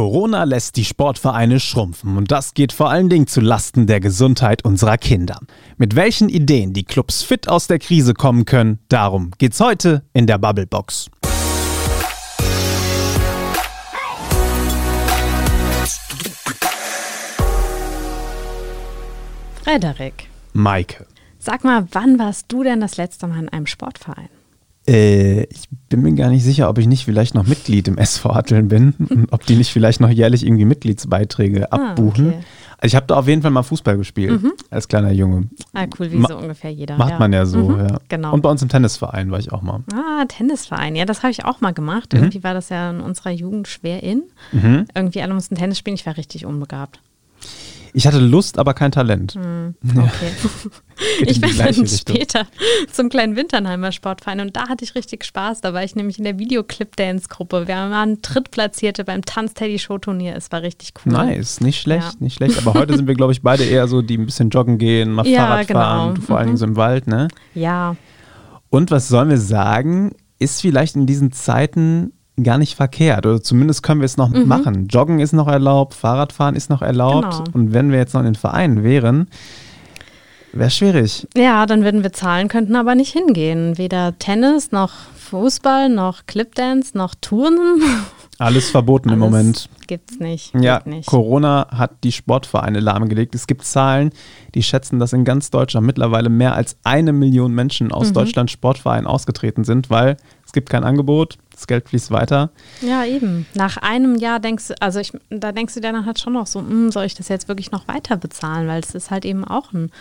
Corona lässt die Sportvereine schrumpfen und das geht vor allen Dingen zu Lasten der Gesundheit unserer Kinder. Mit welchen Ideen die Clubs fit aus der Krise kommen können, darum geht's heute in der Bubblebox. Frederik, Maike. sag mal, wann warst du denn das letzte Mal in einem Sportverein? Äh, ich bin mir gar nicht sicher, ob ich nicht vielleicht noch Mitglied im SV Hatteln bin und ob die nicht vielleicht noch jährlich irgendwie Mitgliedsbeiträge Ah, abbuchen. okay. Also ich habe da auf jeden Fall mal Fußball gespielt als kleiner Junge. Ah, cool, wie Ma- so ungefähr jeder. Macht ja. man ja so, Mhm, ja. Genau. Und bei uns im Tennisverein war ich auch mal. ah, Tennisverein. Ja, das habe ich auch mal gemacht. Mhm. Irgendwie war das ja in unserer Jugend schwer in. Irgendwie alle mussten Tennis spielen. Ich war richtig unbegabt. Ich hatte Lust, aber kein Talent. Okay. Geht in ich bin dann später zum kleinen Winternheimer Sportverein und da hatte ich richtig Spaß. Da war ich nämlich in der Videoclip-Dance-Gruppe. Wir waren Drittplatzierte beim Tanz-Teddy-Show-Turnier. Es war richtig cool. Nice, nicht schlecht, Ja. nicht schlecht. Aber heute sind wir, glaube ich, beide eher so, die ein bisschen joggen gehen, mal Ja, Fahrrad fahren, genau. du vor allen Dingen so im Wald, ne? Ja, Und was sollen wir sagen, ist vielleicht in diesen Zeiten gar nicht verkehrt. Oder zumindest können wir es noch machen. Joggen ist noch erlaubt, Fahrradfahren ist noch erlaubt. Genau. Und wenn wir jetzt noch in den Vereinen wären, wäre schwierig. Ja, dann würden wir zahlen, könnten aber nicht hingehen. Weder Tennis, noch Fußball, noch Clipdance, noch Turnen. Alles verboten im Alles Moment. Gibt's nicht. Ja, nicht. Corona hat die Sportvereine lahmgelegt. Es gibt Zahlen, die schätzen, dass in ganz Deutschland mittlerweile mehr als eine Million Menschen Mhm. aus Deutschland Sportvereinen ausgetreten sind, weil es gibt kein Angebot, das Geld fließt weiter. Ja, eben. Nach einem Jahr denkst du, also ich, da denkst du dir dann halt schon noch so, hm, soll ich das jetzt wirklich noch weiter bezahlen? Weil es ist halt eben auch ein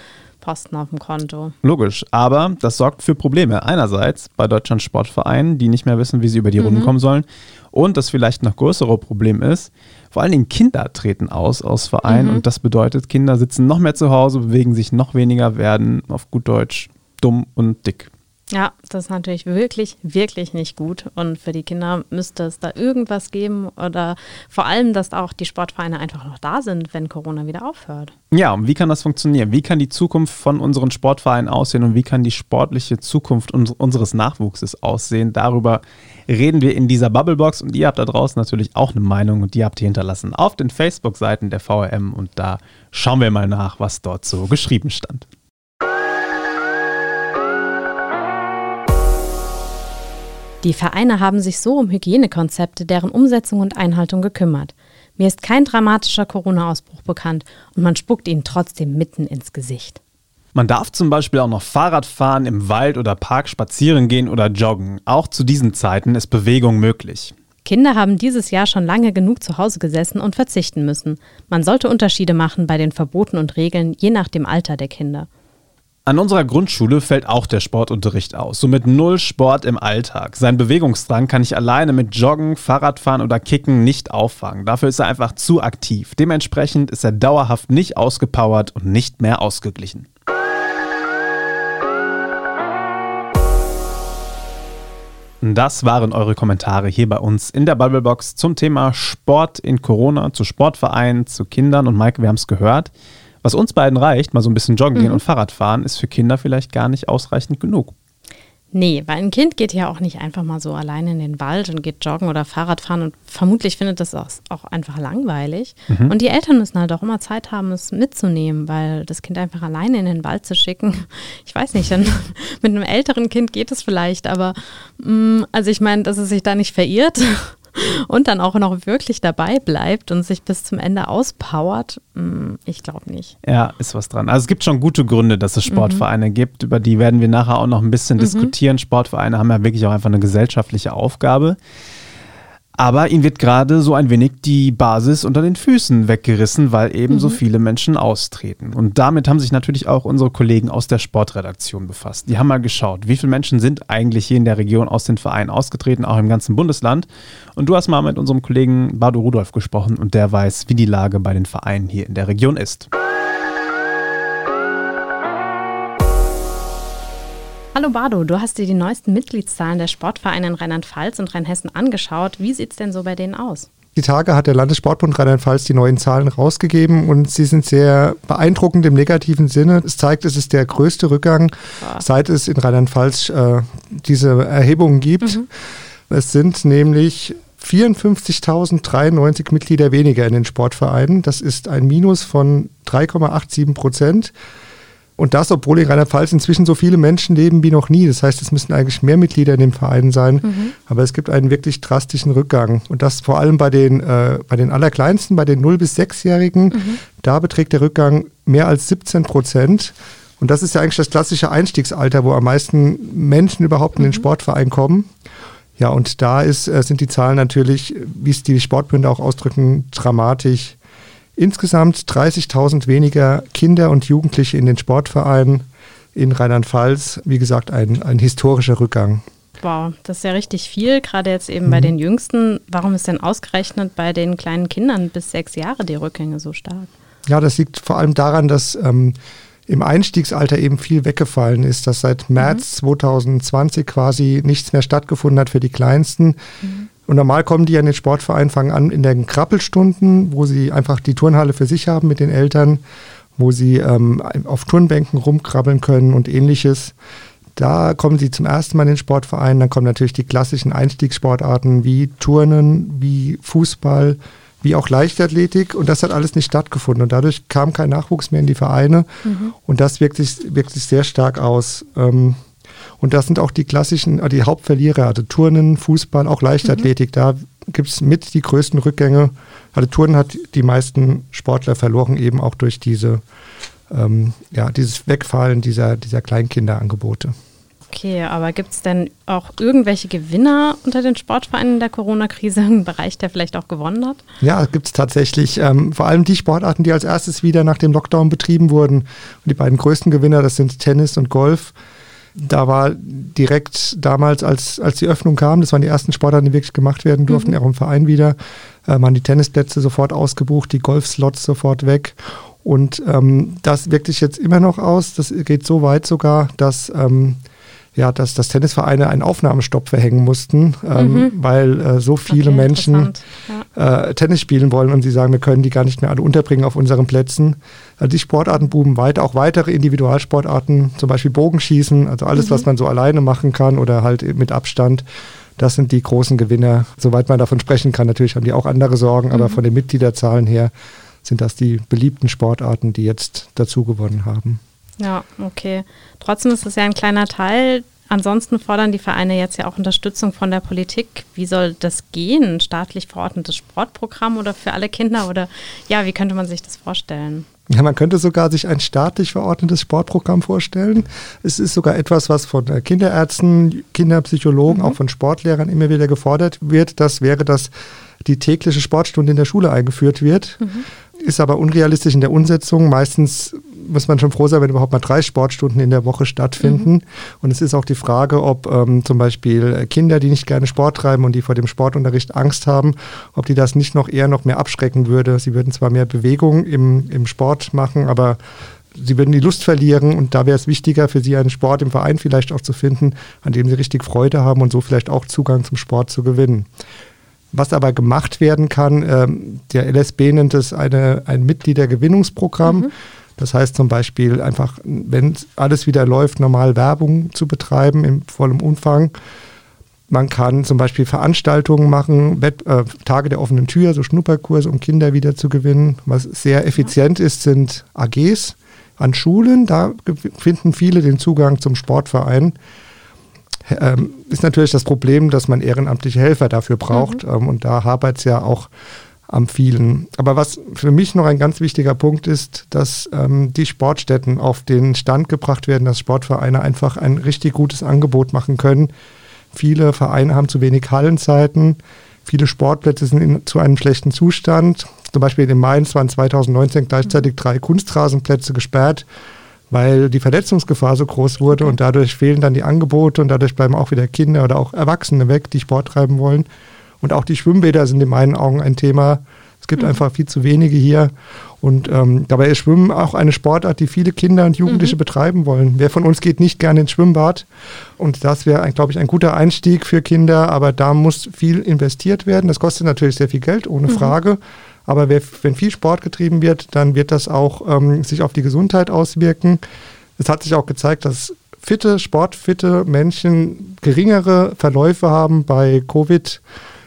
Posten auf dem Konto. Logisch, aber das sorgt für Probleme. Einerseits bei Deutschland Sportvereinen, die nicht mehr wissen, wie sie über die Runden kommen sollen. Und das vielleicht noch größere Problem ist, vor allen Dingen Kinder treten aus aus Vereinen und das bedeutet, Kinder sitzen noch mehr zu Hause, bewegen sich noch weniger, werden auf gut Deutsch dumm und dick. Ja, das ist natürlich wirklich, wirklich nicht gut. Und für die Kinder müsste es da irgendwas geben oder vor allem, dass auch die Sportvereine einfach noch da sind, wenn Corona wieder aufhört. Ja, und wie kann das funktionieren? Wie kann die Zukunft von unseren Sportvereinen aussehen und wie kann die sportliche Zukunft uns, unseres Nachwuchses aussehen? Darüber reden wir in dieser Bubblebox und ihr habt da draußen natürlich auch eine Meinung und die habt ihr hinterlassen auf den Facebook-Seiten der VRM und da schauen wir mal nach, was dort so geschrieben stand. Die Vereine haben sich so um Hygienekonzepte, deren Umsetzung und Einhaltung gekümmert. Mir ist kein dramatischer Corona-Ausbruch bekannt und man spuckt ihnen trotzdem mitten ins Gesicht. Man darf zum Beispiel auch noch Fahrrad fahren, im Wald oder Park spazieren gehen oder joggen. Auch zu diesen Zeiten ist Bewegung möglich. Kinder haben dieses Jahr schon lange genug zu Hause gesessen und verzichten müssen. Man sollte Unterschiede machen bei den Verboten und Regeln, je nach dem Alter der Kinder. An unserer Grundschule fällt auch der Sportunterricht aus. Somit null Sport im Alltag. Sein Bewegungsdrang kann ich alleine mit Joggen, Fahrradfahren oder Kicken nicht auffangen. Dafür ist er einfach zu aktiv. Dementsprechend ist er dauerhaft nicht ausgepowert und nicht mehr ausgeglichen. Das waren eure Kommentare hier bei uns in der Bubblebox zum Thema Sport in Corona, zu Sportvereinen, zu Kindern. Und Mike, wir haben es gehört. Was uns beiden reicht, mal so ein bisschen joggen gehen und Fahrrad fahren, ist für Kinder vielleicht gar nicht ausreichend genug. Nee, weil ein Kind geht ja auch nicht einfach mal so alleine in den Wald und geht joggen oder Fahrrad fahren und vermutlich findet das auch, einfach langweilig. Und die Eltern müssen halt auch immer Zeit haben, es mitzunehmen, weil das Kind einfach alleine in den Wald zu schicken, ich weiß nicht, dann mit einem älteren Kind geht es vielleicht, aber mh, also ich meine, dass es sich da nicht verirrt und dann auch noch wirklich dabei bleibt und sich bis zum Ende auspowert, mh, ich glaube nicht. Ja, ist was dran. Also es gibt schon gute Gründe, dass es Sportvereine gibt. Über die werden wir nachher auch noch ein bisschen diskutieren. Sportvereine haben ja wirklich auch einfach eine gesellschaftliche Aufgabe. Aber ihnen wird gerade so ein wenig die Basis unter den Füßen weggerissen, weil eben so viele Menschen austreten. Und damit haben sich natürlich auch unsere Kollegen aus der Sportredaktion befasst. Die haben mal geschaut, wie viele Menschen sind eigentlich hier in der Region aus den Vereinen ausgetreten, auch im ganzen Bundesland. Und du hast mal mit unserem Kollegen Bardo Rudolf gesprochen und der weiß, wie die Lage bei den Vereinen hier in der Region ist. Hallo Bardo, du hast dir die neuesten Mitgliedszahlen der Sportvereine in Rheinland-Pfalz und Rheinhessen angeschaut. Wie sieht es denn so bei denen aus? Die Tage hat der Landessportbund Rheinland-Pfalz die neuen Zahlen rausgegeben und sie sind sehr beeindruckend im negativen Sinne. Es zeigt, es ist der größte Rückgang, seit es in Rheinland-Pfalz äh, diese Erhebungen gibt. Es sind nämlich 54.093 Mitglieder weniger in den Sportvereinen. Das ist ein Minus von 3,87 Prozent. Und das, obwohl in Rheinland-Pfalz inzwischen so viele Menschen leben wie noch nie. Das heißt, es müssen eigentlich mehr Mitglieder in dem Verein sein. Mhm. Aber es gibt einen wirklich drastischen Rückgang. Und das vor allem bei den, äh, bei den Allerkleinsten, bei den 0- bis 6-Jährigen. Mhm. Da beträgt der Rückgang mehr als 17 Prozent. Und das ist ja eigentlich das klassische Einstiegsalter, wo am meisten Menschen überhaupt in den mhm. Sportverein kommen. Ja, und da ist, äh, sind die Zahlen natürlich, wie es die Sportbünde auch ausdrücken, dramatisch Insgesamt 30.000 weniger Kinder und Jugendliche in den Sportvereinen in Rheinland-Pfalz. Wie gesagt, ein, ein historischer Rückgang. Wow, das ist ja richtig viel, gerade jetzt eben mhm. bei den Jüngsten. Warum ist denn ausgerechnet bei den kleinen Kindern bis sechs Jahre die Rückgänge so stark? Ja, das liegt vor allem daran, dass ähm, im Einstiegsalter eben viel weggefallen ist, dass seit März mhm. 2020 quasi nichts mehr stattgefunden hat für die Kleinsten. Mhm. Und normal kommen die an den Sportverein, fangen an in den Krabbelstunden, wo sie einfach die Turnhalle für sich haben mit den Eltern, wo sie ähm, auf Turnbänken rumkrabbeln können und ähnliches. Da kommen sie zum ersten Mal in den Sportverein. Dann kommen natürlich die klassischen Einstiegssportarten wie Turnen, wie Fußball, wie auch Leichtathletik. Und das hat alles nicht stattgefunden. Und dadurch kam kein Nachwuchs mehr in die Vereine. Mhm. Und das wirkt sich, wirkt sich sehr stark aus. Ähm, und das sind auch die klassischen, äh, die Hauptverlierer, also Turnen, Fußball, auch Leichtathletik. Mhm. Da gibt es mit die größten Rückgänge. Also Turnen hat die meisten Sportler verloren, eben auch durch diese, ähm, ja, dieses Wegfallen dieser, dieser Kleinkinderangebote. Okay, aber gibt es denn auch irgendwelche Gewinner unter den Sportvereinen der Corona-Krise, einen Bereich, der vielleicht auch gewonnen hat? Ja, gibt es tatsächlich. Ähm, vor allem die Sportarten, die als erstes wieder nach dem Lockdown betrieben wurden. Und die beiden größten Gewinner, das sind Tennis und Golf da war direkt damals, als, als die Öffnung kam, das waren die ersten Sportarten, die wirklich gemacht werden durften, mhm. auch im Verein wieder, äh, waren die Tennisplätze sofort ausgebucht, die Golfslots sofort weg. Und ähm, das wirkt sich jetzt immer noch aus. Das geht so weit sogar, dass ähm, ja, dass, dass Tennisvereine einen Aufnahmestopp verhängen mussten, ähm, mhm. weil äh, so viele okay, Menschen ja. äh, Tennis spielen wollen und sie sagen, wir können die gar nicht mehr alle unterbringen auf unseren Plätzen. Also die Sportarten buben weiter, auch weitere Individualsportarten, zum Beispiel Bogenschießen, also alles, mhm. was man so alleine machen kann oder halt mit Abstand. Das sind die großen Gewinner, soweit man davon sprechen kann. Natürlich haben die auch andere Sorgen, mhm. aber von den Mitgliederzahlen her sind das die beliebten Sportarten, die jetzt dazu gewonnen haben. Ja, okay. Trotzdem ist es ja ein kleiner Teil. Ansonsten fordern die Vereine jetzt ja auch Unterstützung von der Politik. Wie soll das gehen? Ein staatlich verordnetes Sportprogramm oder für alle Kinder? Oder ja, wie könnte man sich das vorstellen? Ja, man könnte sogar sich ein staatlich verordnetes Sportprogramm vorstellen. Es ist sogar etwas, was von Kinderärzten, Kinderpsychologen, mhm. auch von Sportlehrern immer wieder gefordert wird. Das wäre, dass die tägliche Sportstunde in der Schule eingeführt wird. Mhm ist aber unrealistisch in der Umsetzung. Meistens muss man schon froh sein, wenn überhaupt mal drei Sportstunden in der Woche stattfinden. Mhm. Und es ist auch die Frage, ob ähm, zum Beispiel Kinder, die nicht gerne Sport treiben und die vor dem Sportunterricht Angst haben, ob die das nicht noch eher noch mehr abschrecken würde. Sie würden zwar mehr Bewegung im, im Sport machen, aber sie würden die Lust verlieren und da wäre es wichtiger für sie einen Sport im Verein vielleicht auch zu finden, an dem sie richtig Freude haben und so vielleicht auch Zugang zum Sport zu gewinnen. Was aber gemacht werden kann, ähm, der LSB nennt es eine, ein Mitgliedergewinnungsprogramm. Mhm. Das heißt zum Beispiel einfach, wenn alles wieder läuft, normal Werbung zu betreiben im vollen Umfang. Man kann zum Beispiel Veranstaltungen machen, Wett, äh, Tage der offenen Tür, so Schnupperkurse, um Kinder wieder zu gewinnen. Was sehr effizient ist, sind AGs an Schulen. Da finden viele den Zugang zum Sportverein ähm, ist natürlich das Problem, dass man ehrenamtliche Helfer dafür braucht. Mhm. Ähm, und da hapert es ja auch am vielen. Aber was für mich noch ein ganz wichtiger Punkt ist, dass ähm, die Sportstätten auf den Stand gebracht werden, dass Sportvereine einfach ein richtig gutes Angebot machen können. Viele Vereine haben zu wenig Hallenzeiten. Viele Sportplätze sind in, zu einem schlechten Zustand. Zum Beispiel im Mainz waren 2019 gleichzeitig drei Kunstrasenplätze gesperrt weil die Verletzungsgefahr so groß wurde und dadurch fehlen dann die Angebote und dadurch bleiben auch wieder Kinder oder auch Erwachsene weg, die Sport treiben wollen. Und auch die Schwimmbäder sind in meinen Augen ein Thema. Es gibt mhm. einfach viel zu wenige hier. Und ähm, dabei ist Schwimmen auch eine Sportart, die viele Kinder und Jugendliche mhm. betreiben wollen. Wer von uns geht nicht gerne ins Schwimmbad? Und das wäre, glaube ich, ein guter Einstieg für Kinder. Aber da muss viel investiert werden. Das kostet natürlich sehr viel Geld, ohne mhm. Frage. Aber wenn viel Sport getrieben wird, dann wird das auch ähm, sich auf die Gesundheit auswirken. Es hat sich auch gezeigt, dass fitte, sportfitte Menschen geringere Verläufe haben bei Covid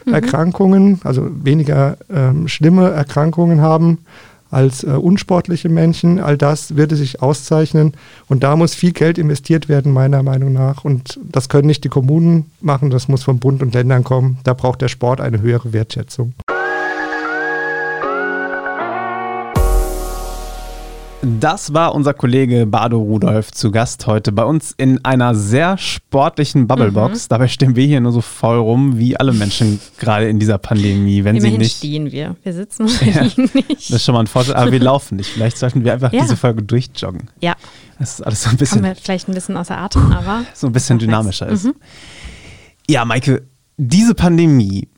mhm. Also weniger ähm, schlimme Erkrankungen haben als äh, unsportliche Menschen. All das würde sich auszeichnen. Und da muss viel Geld investiert werden, meiner Meinung nach. Und das können nicht die Kommunen machen, das muss vom Bund und Ländern kommen. Da braucht der Sport eine höhere Wertschätzung. Das war unser Kollege Bardo Rudolf zu Gast heute bei uns in einer sehr sportlichen Bubblebox. Mhm. Dabei stehen wir hier nur so voll rum, wie alle Menschen gerade in dieser Pandemie. Wenn Immerhin sie nicht stehen wir. Wir sitzen ja, nicht. Das ist schon mal ein Vorteil, aber wir laufen nicht. Vielleicht sollten wir einfach ja. diese Folge durchjoggen. Ja. Das ist alles so ein bisschen. Kommen wir vielleicht ein bisschen außer Atem, aber. So ein bisschen dynamischer ist. Mhm. Ja, Maike, diese Pandemie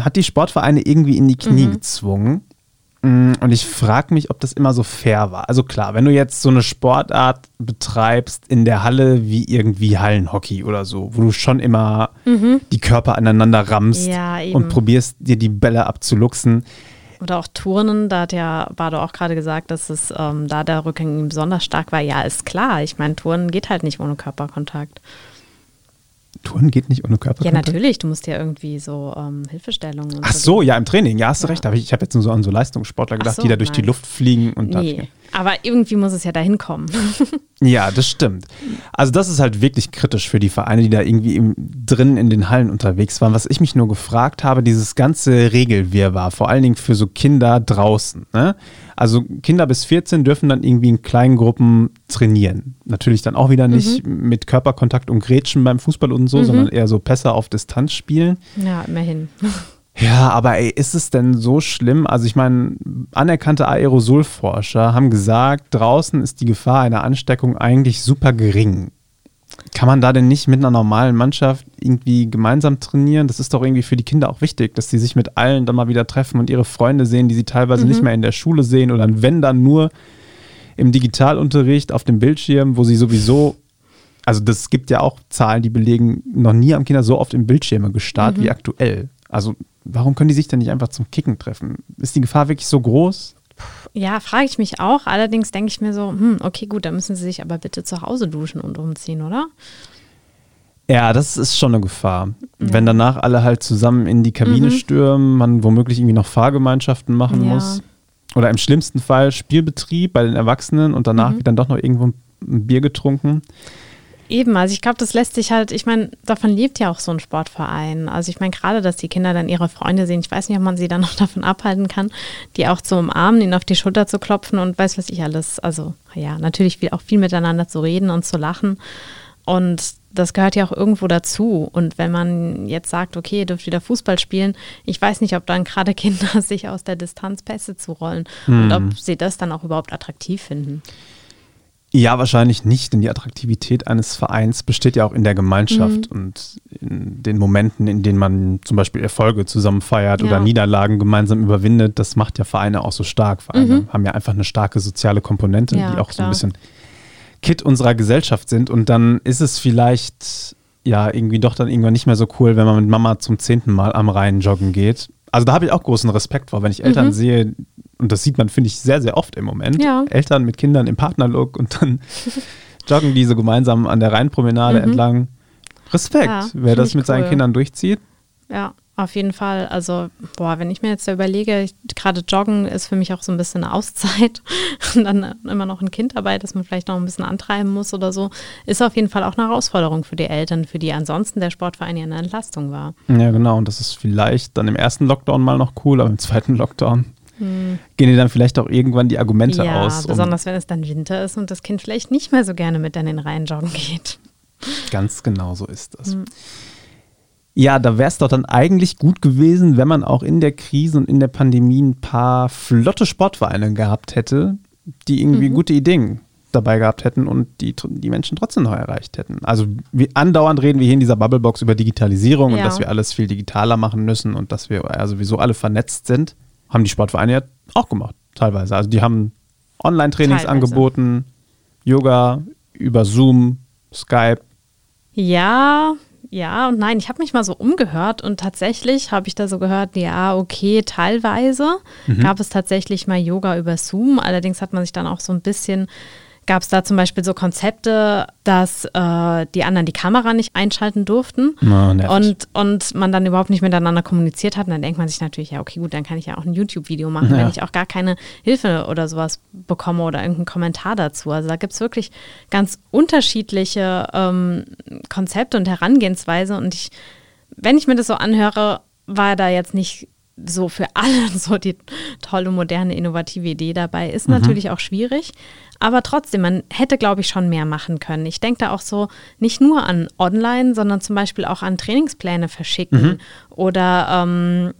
hat die Sportvereine irgendwie in die Knie mhm. gezwungen. Mm, und ich frage mich, ob das immer so fair war. Also klar, wenn du jetzt so eine Sportart betreibst in der Halle wie irgendwie Hallenhockey oder so, wo du schon immer mhm. die Körper aneinander rammst ja, und probierst dir die Bälle abzuluxen. Oder auch Turnen, da hat ja Bardo auch gerade gesagt, dass es ähm, da der Rücken besonders stark war. Ja, ist klar. Ich meine, Turnen geht halt nicht ohne Körperkontakt. Touren geht nicht ohne Körperkontakt? Ja, natürlich. Du musst ja irgendwie so ähm, Hilfestellungen. Ach so, ja, im Training. Ja, hast du ja. recht. Ich habe jetzt nur so an so Leistungssportler gedacht, so, die da durch nein. die Luft fliegen und nee. Aber irgendwie muss es ja dahin kommen. ja, das stimmt. Also das ist halt wirklich kritisch für die Vereine, die da irgendwie im, drin in den Hallen unterwegs waren. Was ich mich nur gefragt habe, dieses ganze Regelwirrwarr, vor allen Dingen für so Kinder draußen. Ne? Also Kinder bis 14 dürfen dann irgendwie in kleinen Gruppen trainieren. Natürlich dann auch wieder nicht mhm. mit Körperkontakt und Grätschen beim Fußball und so, mhm. sondern eher so Pässe auf Distanz spielen. Ja, immerhin. Ja, aber ey, ist es denn so schlimm? Also ich meine, anerkannte Aerosolforscher haben gesagt, draußen ist die Gefahr einer Ansteckung eigentlich super gering. Kann man da denn nicht mit einer normalen Mannschaft irgendwie gemeinsam trainieren? Das ist doch irgendwie für die Kinder auch wichtig, dass sie sich mit allen dann mal wieder treffen und ihre Freunde sehen, die sie teilweise mhm. nicht mehr in der Schule sehen oder wenn dann nur im Digitalunterricht auf dem Bildschirm, wo sie sowieso also das gibt ja auch Zahlen, die belegen, noch nie haben Kinder so oft im Bildschirme gestarrt mhm. wie aktuell. Also warum können die sich denn nicht einfach zum Kicken treffen? Ist die Gefahr wirklich so groß? Ja, frage ich mich auch. Allerdings denke ich mir so, hm, okay, gut, dann müssen sie sich aber bitte zu Hause duschen und umziehen, oder? Ja, das ist schon eine Gefahr. Ja. Wenn danach alle halt zusammen in die Kabine mhm. stürmen, man womöglich irgendwie noch Fahrgemeinschaften machen ja. muss. Oder im schlimmsten Fall Spielbetrieb bei den Erwachsenen und danach mhm. wird dann doch noch irgendwo ein Bier getrunken. Eben, also ich glaube, das lässt sich halt, ich meine, davon lebt ja auch so ein Sportverein. Also ich meine, gerade, dass die Kinder dann ihre Freunde sehen, ich weiß nicht, ob man sie dann noch davon abhalten kann, die auch zu umarmen, ihnen auf die Schulter zu klopfen und weiß was ich alles. Also ja, natürlich viel, auch viel miteinander zu reden und zu lachen. Und das gehört ja auch irgendwo dazu. Und wenn man jetzt sagt, okay, ihr dürft wieder Fußball spielen, ich weiß nicht, ob dann gerade Kinder sich aus der Distanz Pässe zurollen hm. und ob sie das dann auch überhaupt attraktiv finden. Ja, wahrscheinlich nicht, denn die Attraktivität eines Vereins besteht ja auch in der Gemeinschaft mhm. und in den Momenten, in denen man zum Beispiel Erfolge zusammen feiert ja. oder Niederlagen gemeinsam überwindet. Das macht ja Vereine auch so stark. Vereine mhm. haben ja einfach eine starke soziale Komponente, ja, die auch klar. so ein bisschen Kit unserer Gesellschaft sind. Und dann ist es vielleicht ja irgendwie doch dann irgendwann nicht mehr so cool, wenn man mit Mama zum zehnten Mal am Rhein joggen geht. Also da habe ich auch großen Respekt vor, wenn ich Eltern mhm. sehe, und das sieht man, finde ich, sehr, sehr oft im Moment. Ja. Eltern mit Kindern im Partnerlook und dann joggen diese gemeinsam an der Rheinpromenade mhm. entlang. Respekt, ja, wer das mit cool. seinen Kindern durchzieht. Ja, auf jeden Fall. Also, boah, wenn ich mir jetzt da überlege, gerade Joggen ist für mich auch so ein bisschen eine Auszeit und dann immer noch ein Kind dabei, das man vielleicht noch ein bisschen antreiben muss oder so, ist auf jeden Fall auch eine Herausforderung für die Eltern, für die ansonsten der Sportverein ja eine Entlastung war. Ja, genau. Und das ist vielleicht dann im ersten Lockdown mal noch cool, aber im zweiten Lockdown hm. gehen dir dann vielleicht auch irgendwann die Argumente ja, aus. Besonders wenn es dann Winter ist und das Kind vielleicht nicht mehr so gerne mit in den Reihen joggen geht. Ganz genau so ist das. Hm. Ja, da wäre es doch dann eigentlich gut gewesen, wenn man auch in der Krise und in der Pandemie ein paar flotte Sportvereine gehabt hätte, die irgendwie mhm. gute Ideen dabei gehabt hätten und die, die Menschen trotzdem noch erreicht hätten. Also wie, andauernd reden wir hier in dieser Bubblebox über Digitalisierung ja. und dass wir alles viel digitaler machen müssen und dass wir ja sowieso alle vernetzt sind haben die Sportvereine ja auch gemacht, teilweise. Also die haben Online-Trainings angeboten, Yoga über Zoom, Skype. Ja, ja und nein. Ich habe mich mal so umgehört und tatsächlich habe ich da so gehört, ja, okay, teilweise mhm. gab es tatsächlich mal Yoga über Zoom. Allerdings hat man sich dann auch so ein bisschen gab es da zum Beispiel so Konzepte, dass äh, die anderen die Kamera nicht einschalten durften Na, und, und man dann überhaupt nicht miteinander kommuniziert hat. Und dann denkt man sich natürlich, ja, okay, gut, dann kann ich ja auch ein YouTube-Video machen, ja. wenn ich auch gar keine Hilfe oder sowas bekomme oder irgendeinen Kommentar dazu. Also da gibt es wirklich ganz unterschiedliche ähm, Konzepte und Herangehensweise. Und ich, wenn ich mir das so anhöre, war da jetzt nicht so für alle so die tolle, moderne, innovative Idee dabei. Ist mhm. natürlich auch schwierig, aber trotzdem, man hätte, glaube ich, schon mehr machen können. Ich denke da auch so nicht nur an online, sondern zum Beispiel auch an Trainingspläne verschicken mhm. oder ähm,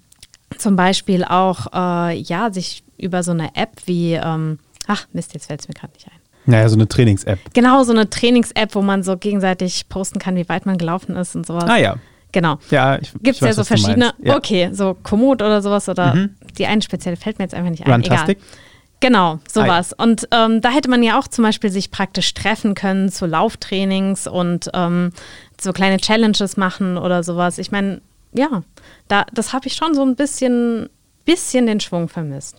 zum Beispiel auch, äh, ja, sich über so eine App wie, ähm, ach Mist, jetzt fällt es mir gerade nicht ein. Naja, so eine Trainings-App. Genau, so eine Trainings-App, wo man so gegenseitig posten kann, wie weit man gelaufen ist und sowas. Ah ja. Genau. Ja, Gibt es ja so verschiedene. Ja. Okay, so Komoot oder sowas oder mhm. die eine spezielle fällt mir jetzt einfach nicht ein. Runtastic? Egal. Genau, sowas. Und ähm, da hätte man ja auch zum Beispiel sich praktisch treffen können zu Lauftrainings und ähm, so kleine Challenges machen oder sowas. Ich meine, ja, da, das habe ich schon so ein bisschen, bisschen den Schwung vermisst.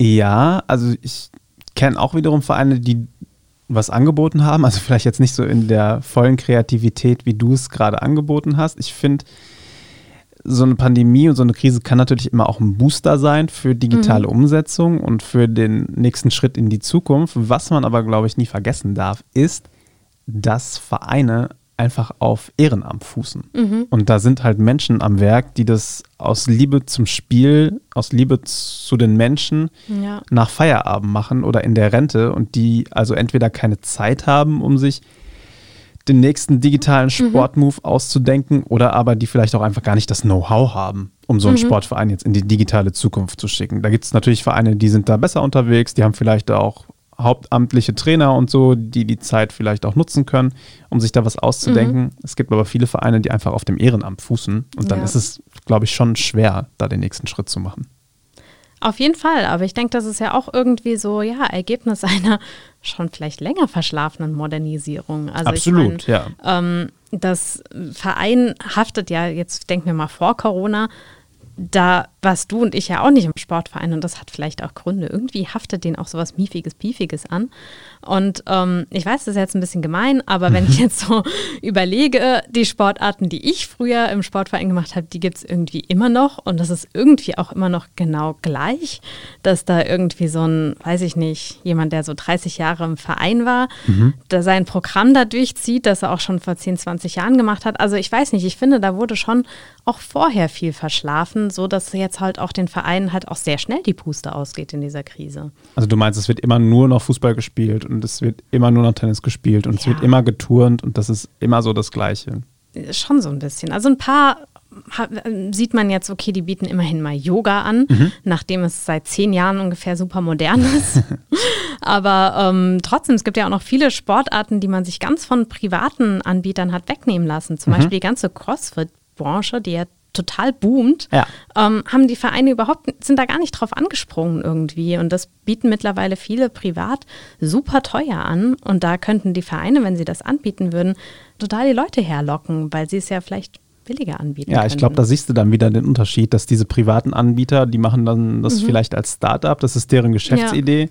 Ja, also ich kenne auch wiederum Vereine, die was angeboten haben. Also vielleicht jetzt nicht so in der vollen Kreativität, wie du es gerade angeboten hast. Ich finde, so eine Pandemie und so eine Krise kann natürlich immer auch ein Booster sein für digitale mhm. Umsetzung und für den nächsten Schritt in die Zukunft. Was man aber, glaube ich, nie vergessen darf, ist, dass Vereine einfach auf Ehrenamt fußen. Mhm. Und da sind halt Menschen am Werk, die das aus Liebe zum Spiel, aus Liebe zu den Menschen ja. nach Feierabend machen oder in der Rente und die also entweder keine Zeit haben, um sich den nächsten digitalen mhm. Sportmove mhm. auszudenken oder aber die vielleicht auch einfach gar nicht das Know-how haben, um so einen mhm. Sportverein jetzt in die digitale Zukunft zu schicken. Da gibt es natürlich Vereine, die sind da besser unterwegs, die haben vielleicht auch hauptamtliche Trainer und so, die die Zeit vielleicht auch nutzen können, um sich da was auszudenken. Mhm. Es gibt aber viele Vereine, die einfach auf dem Ehrenamt fußen und dann ja. ist es, glaube ich, schon schwer, da den nächsten Schritt zu machen. Auf jeden Fall, aber ich denke, das ist ja auch irgendwie so, ja, Ergebnis einer schon vielleicht länger verschlafenen Modernisierung. Also Absolut, ich mein, ja. Ähm, das Verein haftet ja, jetzt denken wir mal vor Corona, da warst du und ich ja auch nicht im Sportverein und das hat vielleicht auch Gründe. Irgendwie haftet denen auch sowas Miefiges, Piefiges an. Und ähm, ich weiß, das ist jetzt ein bisschen gemein, aber wenn ich jetzt so überlege, die Sportarten, die ich früher im Sportverein gemacht habe, die gibt es irgendwie immer noch und das ist irgendwie auch immer noch genau gleich, dass da irgendwie so ein, weiß ich nicht, jemand, der so 30 Jahre im Verein war, mhm. da sein Programm da durchzieht, das er auch schon vor 10, 20 Jahren gemacht hat. Also ich weiß nicht, ich finde, da wurde schon auch vorher viel verschlafen, so dass jetzt halt auch den Vereinen halt auch sehr schnell die Puste ausgeht in dieser Krise. Also du meinst, es wird immer nur noch Fußball gespielt und es wird immer nur noch Tennis gespielt und ja. es wird immer geturnt und das ist immer so das Gleiche. Schon so ein bisschen. Also ein paar sieht man jetzt, okay, die bieten immerhin mal Yoga an, mhm. nachdem es seit zehn Jahren ungefähr super modern ist. Aber ähm, trotzdem, es gibt ja auch noch viele Sportarten, die man sich ganz von privaten Anbietern hat wegnehmen lassen. Zum mhm. Beispiel die ganze CrossFit-Branche, die ja total boomt, ja. ähm, haben die Vereine überhaupt, sind da gar nicht drauf angesprungen irgendwie. Und das bieten mittlerweile viele privat super teuer an. Und da könnten die Vereine, wenn sie das anbieten würden, total die Leute herlocken, weil sie es ja vielleicht billiger anbieten. Ja, ich glaube, da siehst du dann wieder den Unterschied, dass diese privaten Anbieter, die machen dann das mhm. vielleicht als Startup, das ist deren Geschäftsidee. Ja.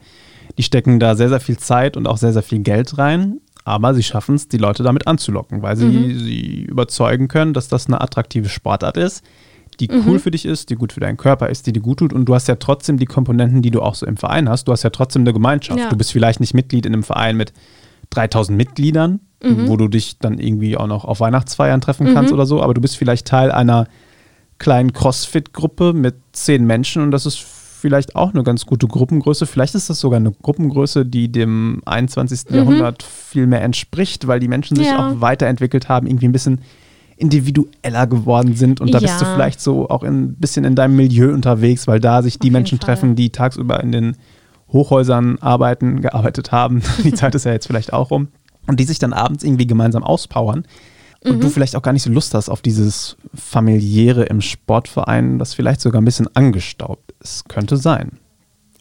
Die stecken da sehr, sehr viel Zeit und auch sehr, sehr viel Geld rein aber sie schaffen es, die Leute damit anzulocken, weil sie mhm. sie überzeugen können, dass das eine attraktive Sportart ist, die mhm. cool für dich ist, die gut für deinen Körper ist, die dir gut tut. Und du hast ja trotzdem die Komponenten, die du auch so im Verein hast. Du hast ja trotzdem eine Gemeinschaft. Ja. Du bist vielleicht nicht Mitglied in einem Verein mit 3000 Mitgliedern, mhm. wo du dich dann irgendwie auch noch auf Weihnachtsfeiern treffen kannst mhm. oder so, aber du bist vielleicht Teil einer kleinen Crossfit-Gruppe mit zehn Menschen und das ist vielleicht auch eine ganz gute Gruppengröße. Vielleicht ist das sogar eine Gruppengröße, die dem 21. Mhm. Jahrhundert viel mehr entspricht, weil die Menschen sich ja. auch weiterentwickelt haben, irgendwie ein bisschen individueller geworden sind. Und da ja. bist du vielleicht so auch ein bisschen in deinem Milieu unterwegs, weil da sich die Auf Menschen treffen, die tagsüber in den Hochhäusern arbeiten, gearbeitet haben. die Zeit ist ja jetzt vielleicht auch rum. Und die sich dann abends irgendwie gemeinsam auspowern und mhm. du vielleicht auch gar nicht so Lust hast auf dieses familiäre im Sportverein, das vielleicht sogar ein bisschen angestaubt ist. Könnte sein.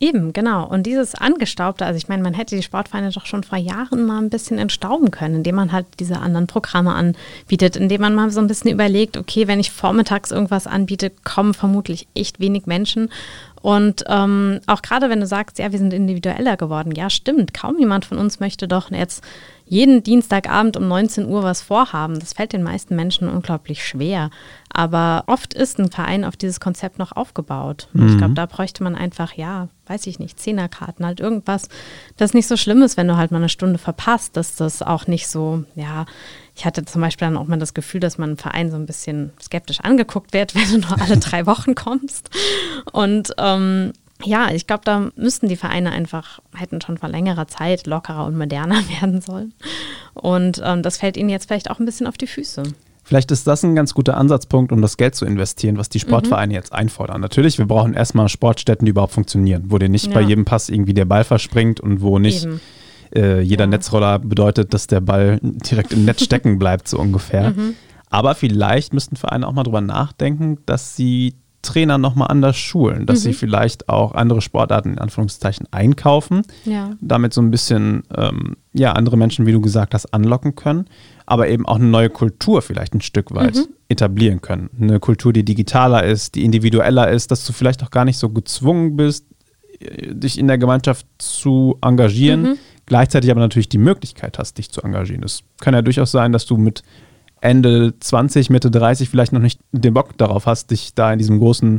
Eben, genau. Und dieses Angestaubte, also ich meine, man hätte die Sportvereine doch schon vor Jahren mal ein bisschen entstauben können, indem man halt diese anderen Programme anbietet, indem man mal so ein bisschen überlegt, okay, wenn ich vormittags irgendwas anbiete, kommen vermutlich echt wenig Menschen. Und ähm, auch gerade wenn du sagst, ja, wir sind individueller geworden, ja, stimmt, kaum jemand von uns möchte doch jetzt jeden Dienstagabend um 19 Uhr was vorhaben. Das fällt den meisten Menschen unglaublich schwer. Aber oft ist ein Verein auf dieses Konzept noch aufgebaut. Mhm. Ich glaube, da bräuchte man einfach, ja, weiß ich nicht, Zehnerkarten, halt irgendwas, das nicht so schlimm ist, wenn du halt mal eine Stunde verpasst, dass das auch nicht so, ja, ich hatte zum Beispiel dann auch mal das Gefühl, dass man im Verein so ein bisschen skeptisch angeguckt wird, wenn du nur alle drei Wochen kommst. Und ähm, ja, ich glaube, da müssten die Vereine einfach, hätten schon vor längerer Zeit lockerer und moderner werden sollen. Und ähm, das fällt ihnen jetzt vielleicht auch ein bisschen auf die Füße. Vielleicht ist das ein ganz guter Ansatzpunkt, um das Geld zu investieren, was die Sportvereine mhm. jetzt einfordern. Natürlich, wir brauchen erstmal Sportstätten, die überhaupt funktionieren, wo dir nicht ja. bei jedem Pass irgendwie der Ball verspringt und wo nicht äh, jeder ja. Netzroller bedeutet, dass der Ball direkt im Netz stecken bleibt, so ungefähr. Mhm. Aber vielleicht müssten Vereine auch mal drüber nachdenken, dass sie Trainer nochmal anders schulen, dass mhm. sie vielleicht auch andere Sportarten in Anführungszeichen einkaufen, ja. damit so ein bisschen ähm, ja, andere Menschen, wie du gesagt hast, anlocken können, aber eben auch eine neue Kultur vielleicht ein Stück weit mhm. etablieren können. Eine Kultur, die digitaler ist, die individueller ist, dass du vielleicht auch gar nicht so gezwungen bist, äh, dich in der Gemeinschaft zu engagieren, mhm. Gleichzeitig aber natürlich die Möglichkeit hast, dich zu engagieren. Es kann ja durchaus sein, dass du mit Ende 20, Mitte 30 vielleicht noch nicht den Bock darauf hast, dich da in diesem großen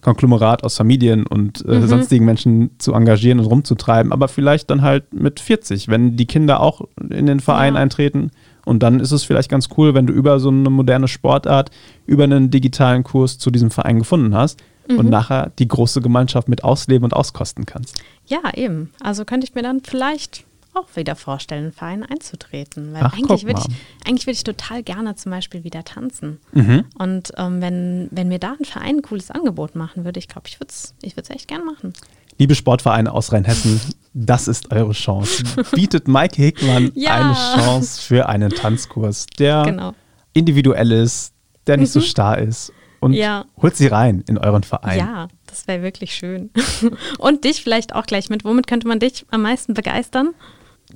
Konglomerat aus Familien und äh, mhm. sonstigen Menschen zu engagieren und rumzutreiben, aber vielleicht dann halt mit 40, wenn die Kinder auch in den Verein ja. eintreten. Und dann ist es vielleicht ganz cool, wenn du über so eine moderne Sportart, über einen digitalen Kurs zu diesem Verein gefunden hast mhm. und nachher die große Gemeinschaft mit ausleben und auskosten kannst. Ja, eben. Also könnte ich mir dann vielleicht auch wieder vorstellen, in Verein einzutreten. Weil Ach, eigentlich würde ich, eigentlich würd ich total gerne zum Beispiel wieder tanzen. Mhm. Und ähm, wenn, wenn mir da ein Verein ein cooles Angebot machen würde, ich glaube, ich würde es ich echt gern machen. Liebe Sportvereine aus Rheinhessen, das ist eure Chance. Bietet Maike Hickmann ja. eine Chance für einen Tanzkurs, der genau. individuell ist, der nicht mhm. so starr ist. Und ja. holt sie rein in euren Verein. Ja, das wäre wirklich schön. Und dich vielleicht auch gleich mit. Womit könnte man dich am meisten begeistern?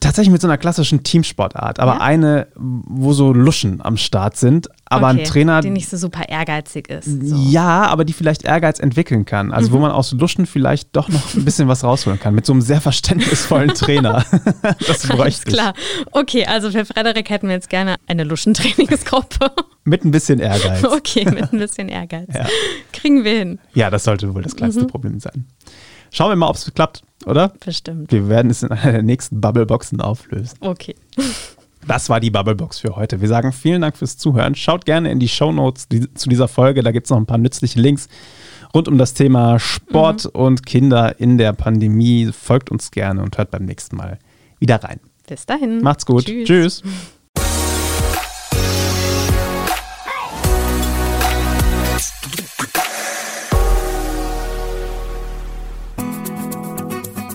Tatsächlich mit so einer klassischen Teamsportart, aber ja? eine, wo so Luschen am Start sind, aber okay, ein Trainer. Die nicht so super ehrgeizig ist. So. Ja, aber die vielleicht Ehrgeiz entwickeln kann. Also mhm. wo man aus Luschen vielleicht doch noch ein bisschen was rausholen kann. Mit so einem sehr verständnisvollen Trainer. das bräuchte ich. klar. Okay, also für Frederik hätten wir jetzt gerne eine Luschentrainingsgruppe. mit ein bisschen Ehrgeiz. Okay, mit ein bisschen Ehrgeiz. ja. Kriegen wir hin. Ja, das sollte wohl das kleinste mhm. Problem sein. Schauen wir mal, ob es klappt, oder? Bestimmt. Wir werden es in einer der nächsten Bubbleboxen auflösen. Okay. Das war die Bubblebox für heute. Wir sagen vielen Dank fürs Zuhören. Schaut gerne in die Shownotes die, zu dieser Folge. Da gibt es noch ein paar nützliche Links rund um das Thema Sport mhm. und Kinder in der Pandemie. Folgt uns gerne und hört beim nächsten Mal wieder rein. Bis dahin. Macht's gut. Tschüss. Tschüss.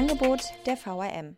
Angebot der VRM.